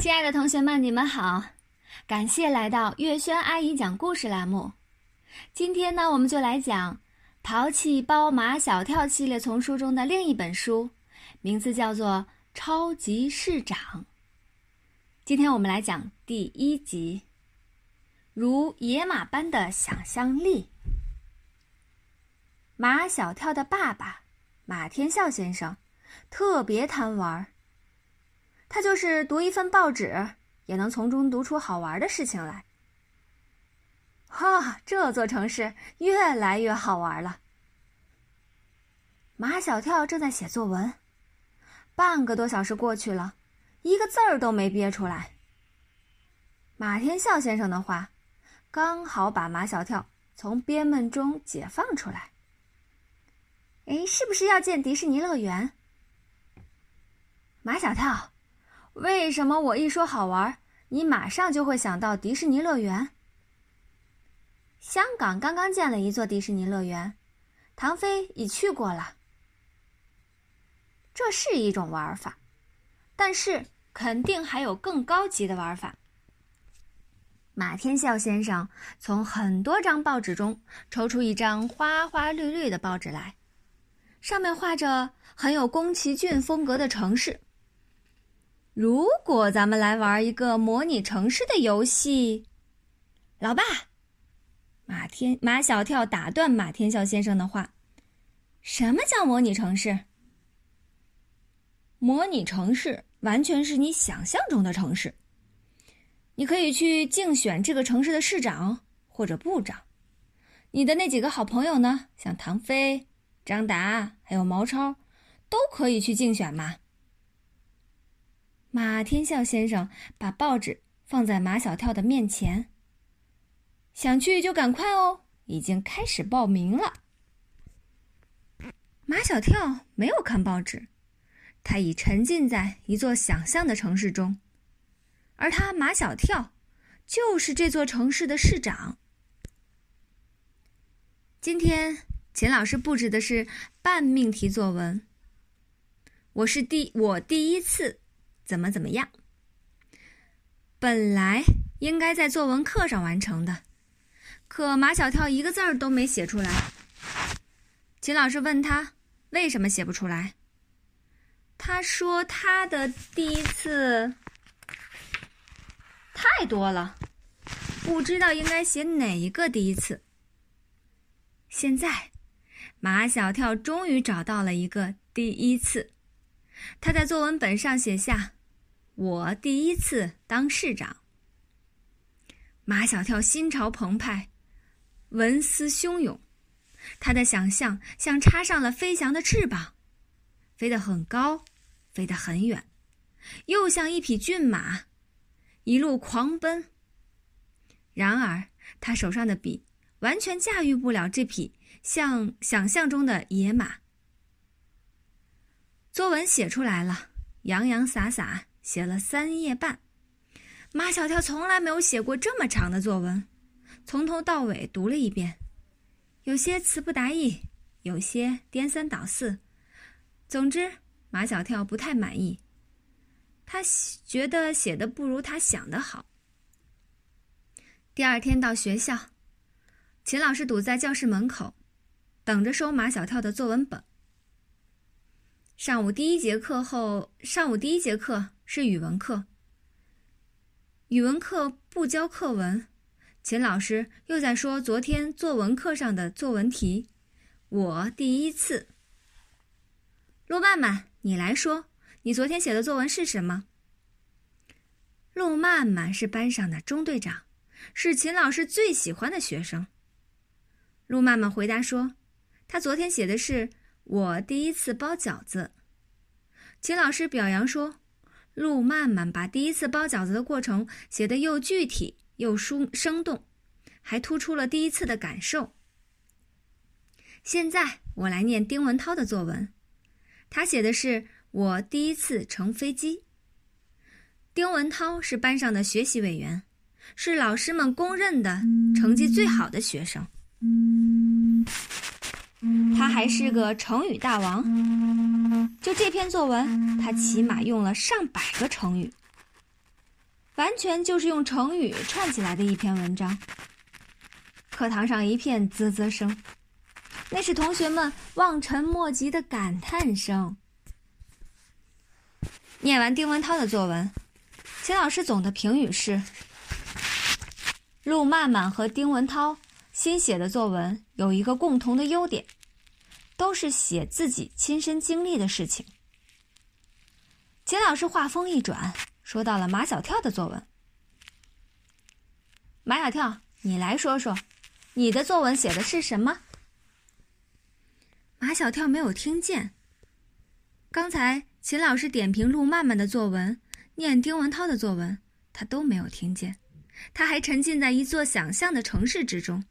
亲爱的同学们，你们好！感谢来到月轩阿姨讲故事栏目。今天呢，我们就来讲《淘气包马小跳》系列丛书中的另一本书，名字叫做《超级市长》。今天我们来讲第一集，如野马般的想象力。马小跳的爸爸马天笑先生特别贪玩。他就是读一份报纸，也能从中读出好玩的事情来。哈，这座城市越来越好玩了。马小跳正在写作文，半个多小时过去了，一个字儿都没憋出来。马天笑先生的话，刚好把马小跳从憋闷中解放出来。哎，是不是要建迪士尼乐园？马小跳。为什么我一说好玩，你马上就会想到迪士尼乐园？香港刚刚建了一座迪士尼乐园，唐飞已去过了。这是一种玩法，但是肯定还有更高级的玩法。马天笑先生从很多张报纸中抽出一张花花绿绿的报纸来，上面画着很有宫崎骏风格的城市。如果咱们来玩一个模拟城市的游戏，老爸，马天马小跳打断马天笑先生的话：“什么叫模拟城市？模拟城市完全是你想象中的城市。你可以去竞选这个城市的市长或者部长。你的那几个好朋友呢？像唐飞、张达还有毛超，都可以去竞选嘛。”马天笑先生把报纸放在马小跳的面前。想去就赶快哦，已经开始报名了。马小跳没有看报纸，他已沉浸在一座想象的城市中，而他马小跳就是这座城市的市长。今天秦老师布置的是半命题作文。我是第我第一次。怎么怎么样？本来应该在作文课上完成的，可马小跳一个字儿都没写出来。秦老师问他为什么写不出来，他说他的第一次太多了，不知道应该写哪一个第一次。现在，马小跳终于找到了一个第一次，他在作文本上写下。我第一次当市长。马小跳心潮澎湃，文思汹涌，他的想象像插上了飞翔的翅膀，飞得很高，飞得很远，又像一匹骏马，一路狂奔。然而，他手上的笔完全驾驭不了这匹像想象中的野马。作文写出来了，洋洋洒洒。写了三页半，马小跳从来没有写过这么长的作文，从头到尾读了一遍，有些词不达意，有些颠三倒四，总之马小跳不太满意，他觉得写的不如他想的好。第二天到学校，秦老师堵在教室门口，等着收马小跳的作文本。上午第一节课后，上午第一节课。是语文课。语文课不教课文，秦老师又在说昨天作文课上的作文题。我第一次。陆曼曼，你来说，你昨天写的作文是什么？陆曼曼是班上的中队长，是秦老师最喜欢的学生。陆曼曼回答说，他昨天写的是我第一次包饺子。秦老师表扬说。陆曼曼把第一次包饺子的过程写得又具体又生生动，还突出了第一次的感受。现在我来念丁文涛的作文，他写的是我第一次乘飞机。丁文涛是班上的学习委员，是老师们公认的成绩最好的学生。还是个成语大王。就这篇作文，他起码用了上百个成语。完全就是用成语串起来的一篇文章。课堂上一片啧啧声，那是同学们望尘莫及的感叹声。念完丁文涛的作文，秦老师总的评语是：陆曼曼和丁文涛新写的作文有一个共同的优点，都是写自己亲身经历的事情。秦老师话锋一转，说到了马小跳的作文。马小跳，你来说说，你的作文写的是什么？马小跳没有听见。刚才。秦老师点评陆曼曼的作文，念丁文涛的作文，他都没有听见，他还沉浸在一座想象的城市之中。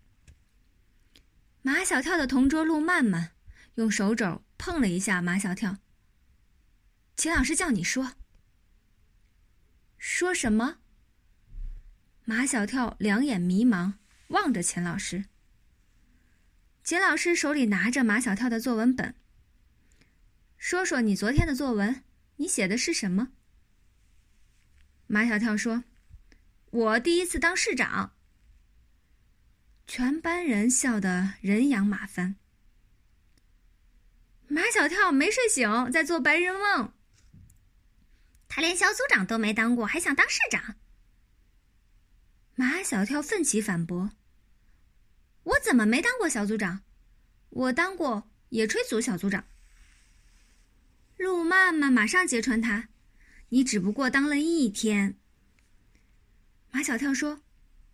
马小跳的同桌陆曼曼用手肘碰了一下马小跳。秦老师叫你说，说什么？马小跳两眼迷茫，望着秦老师。秦老师手里拿着马小跳的作文本。说说你昨天的作文，你写的是什么？马小跳说：“我第一次当市长。”全班人笑得人仰马翻。马小跳没睡醒，在做白日梦。他连小组长都没当过，还想当市长？马小跳奋起反驳：“我怎么没当过小组长？我当过野炊组小组长。”陆曼曼马上揭穿他：“你只不过当了一天。”马小跳说：“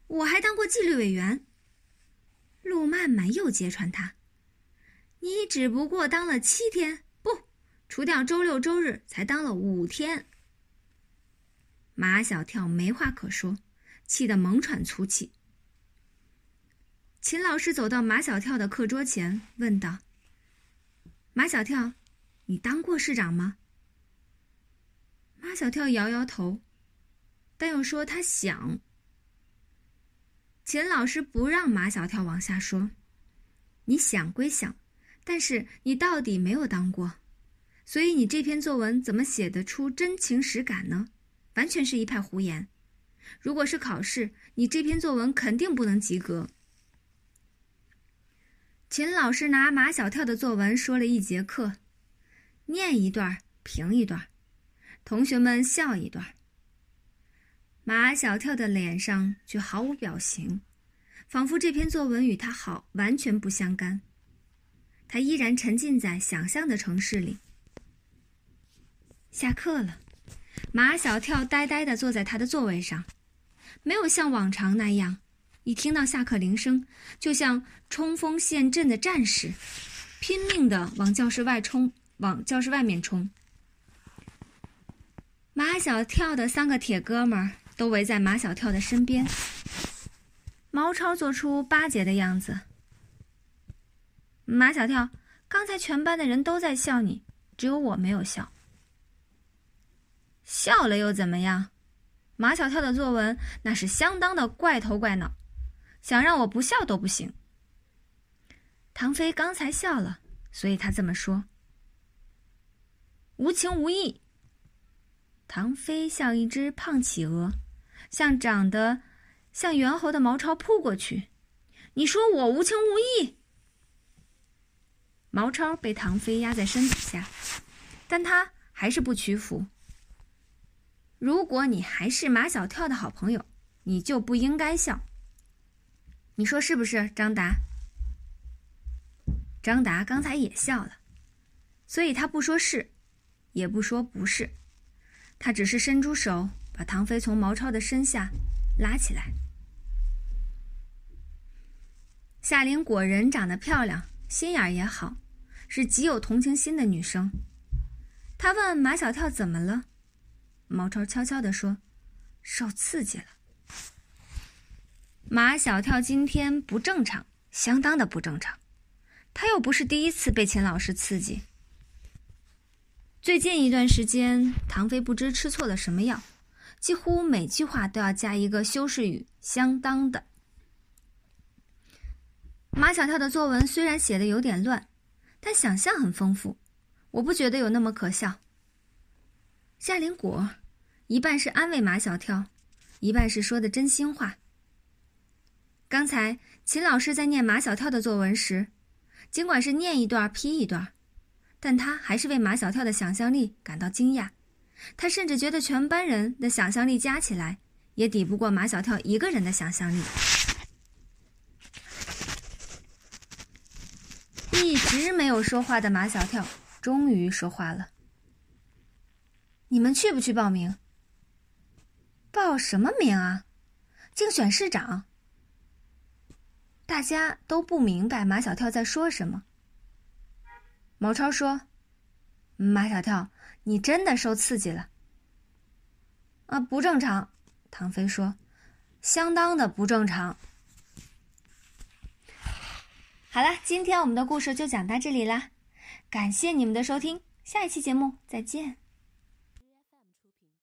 我还当过纪律委员。”陆曼曼又揭穿他：“你只不过当了七天，不，除掉周六周日，才当了五天。”马小跳没话可说，气得猛喘粗气。秦老师走到马小跳的课桌前，问道：“马小跳。”你当过市长吗？马小跳摇摇头，但又说他想。秦老师不让马小跳往下说。你想归想，但是你到底没有当过，所以你这篇作文怎么写得出真情实感呢？完全是一派胡言。如果是考试，你这篇作文肯定不能及格。秦老师拿马小跳的作文说了一节课。念一段，评一段，同学们笑一段。马小跳的脸上却毫无表情，仿佛这篇作文与他好完全不相干。他依然沉浸在想象的城市里。下课了，马小跳呆呆地坐在他的座位上，没有像往常那样，一听到下课铃声，就像冲锋陷阵的战士，拼命地往教室外冲。往教室外面冲，马小跳的三个铁哥们儿都围在马小跳的身边。毛超做出巴结的样子。马小跳，刚才全班的人都在笑你，只有我没有笑。笑了又怎么样？马小跳的作文那是相当的怪头怪脑，想让我不笑都不行。唐飞刚才笑了，所以他这么说。无情无义。唐飞像一只胖企鹅，向长得像猿猴的毛超扑过去。你说我无情无义？毛超被唐飞压在身底下，但他还是不屈服。如果你还是马小跳的好朋友，你就不应该笑。你说是不是，张达？张达刚才也笑了，所以他不说是。也不说不是，他只是伸出手把唐飞从毛超的身下拉起来。夏林果人长得漂亮，心眼也好，是极有同情心的女生。他问马小跳怎么了，毛超悄悄地说：“受刺激了。”马小跳今天不正常，相当的不正常。他又不是第一次被秦老师刺激。最近一段时间，唐飞不知吃错了什么药，几乎每句话都要加一个修饰语，相当的。马小跳的作文虽然写的有点乱，但想象很丰富，我不觉得有那么可笑。夏林果，一半是安慰马小跳，一半是说的真心话。刚才秦老师在念马小跳的作文时，尽管是念一段批一段，但他还是为马小跳的想象力感到惊讶。他甚至觉得全班人的想象力加起来，也抵不过马小跳一个人的想象力。一直没有说话的马小跳终于说话了：“你们去不去报名？报什么名啊？竞选市长？”大家都不明白马小跳在说什么。毛超说：“马小跳，你真的受刺激了。”啊，不正常。唐飞说：“相当的不正常。”好了，今天我们的故事就讲到这里啦，感谢你们的收听，下一期节目再见。